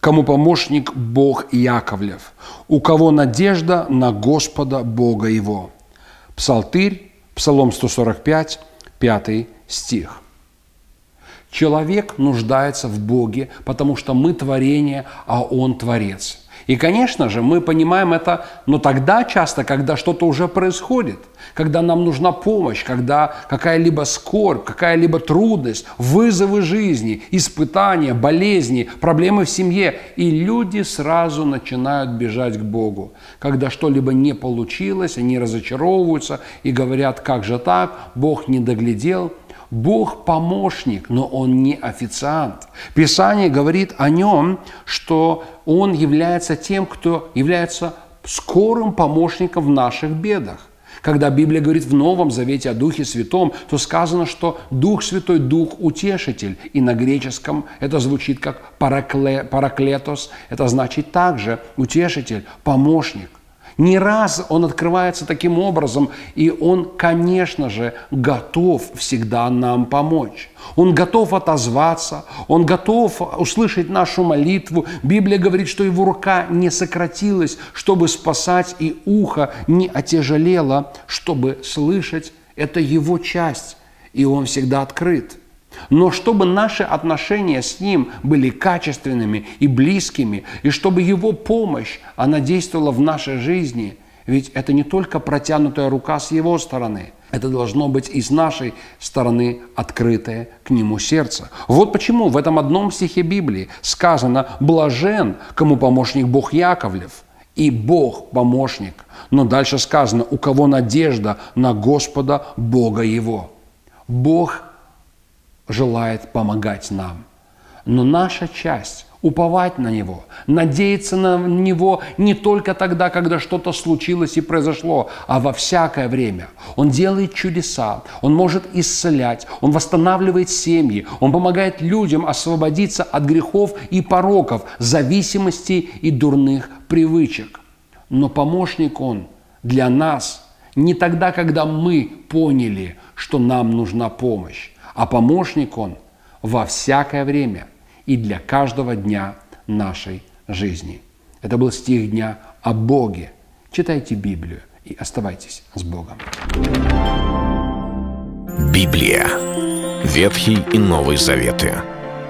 кому помощник Бог Яковлев, у кого надежда на Господа Бога его. Псалтырь, Псалом 145, 5 стих. Человек нуждается в Боге, потому что мы творение, а Он творец. И, конечно же, мы понимаем это, но тогда часто, когда что-то уже происходит, когда нам нужна помощь, когда какая-либо скорбь, какая-либо трудность, вызовы жизни, испытания, болезни, проблемы в семье, и люди сразу начинают бежать к Богу. Когда что-либо не получилось, они разочаровываются и говорят, как же так, Бог не доглядел, Бог помощник, но Он не официант. Писание говорит о Нем, что Он является тем, кто является скорым помощником в наших бедах. Когда Библия говорит в Новом Завете о Духе Святом, то сказано, что Дух Святой – Дух Утешитель. И на греческом это звучит как паракле, параклетос. Это значит также утешитель, помощник. Не раз он открывается таким образом, и он, конечно же, готов всегда нам помочь. Он готов отозваться, он готов услышать нашу молитву. Библия говорит, что его рука не сократилась, чтобы спасать, и ухо не отяжелело, чтобы слышать. Это его часть, и он всегда открыт. Но чтобы наши отношения с Ним были качественными и близкими, и чтобы Его помощь, она действовала в нашей жизни, ведь это не только протянутая рука с Его стороны, это должно быть и с нашей стороны открытое к Нему сердце. Вот почему в этом одном стихе Библии сказано «блажен, кому помощник Бог Яковлев». И Бог помощник. Но дальше сказано, у кого надежда на Господа Бога его. Бог желает помогать нам. Но наша часть – уповать на Него, надеяться на Него не только тогда, когда что-то случилось и произошло, а во всякое время. Он делает чудеса, Он может исцелять, Он восстанавливает семьи, Он помогает людям освободиться от грехов и пороков, зависимостей и дурных привычек. Но помощник Он для нас не тогда, когда мы поняли, что нам нужна помощь, а помощник Он во всякое время и для каждого дня нашей жизни. Это был стих дня о Боге. Читайте Библию и оставайтесь с Богом. Библия. Ветхий и Новый Заветы.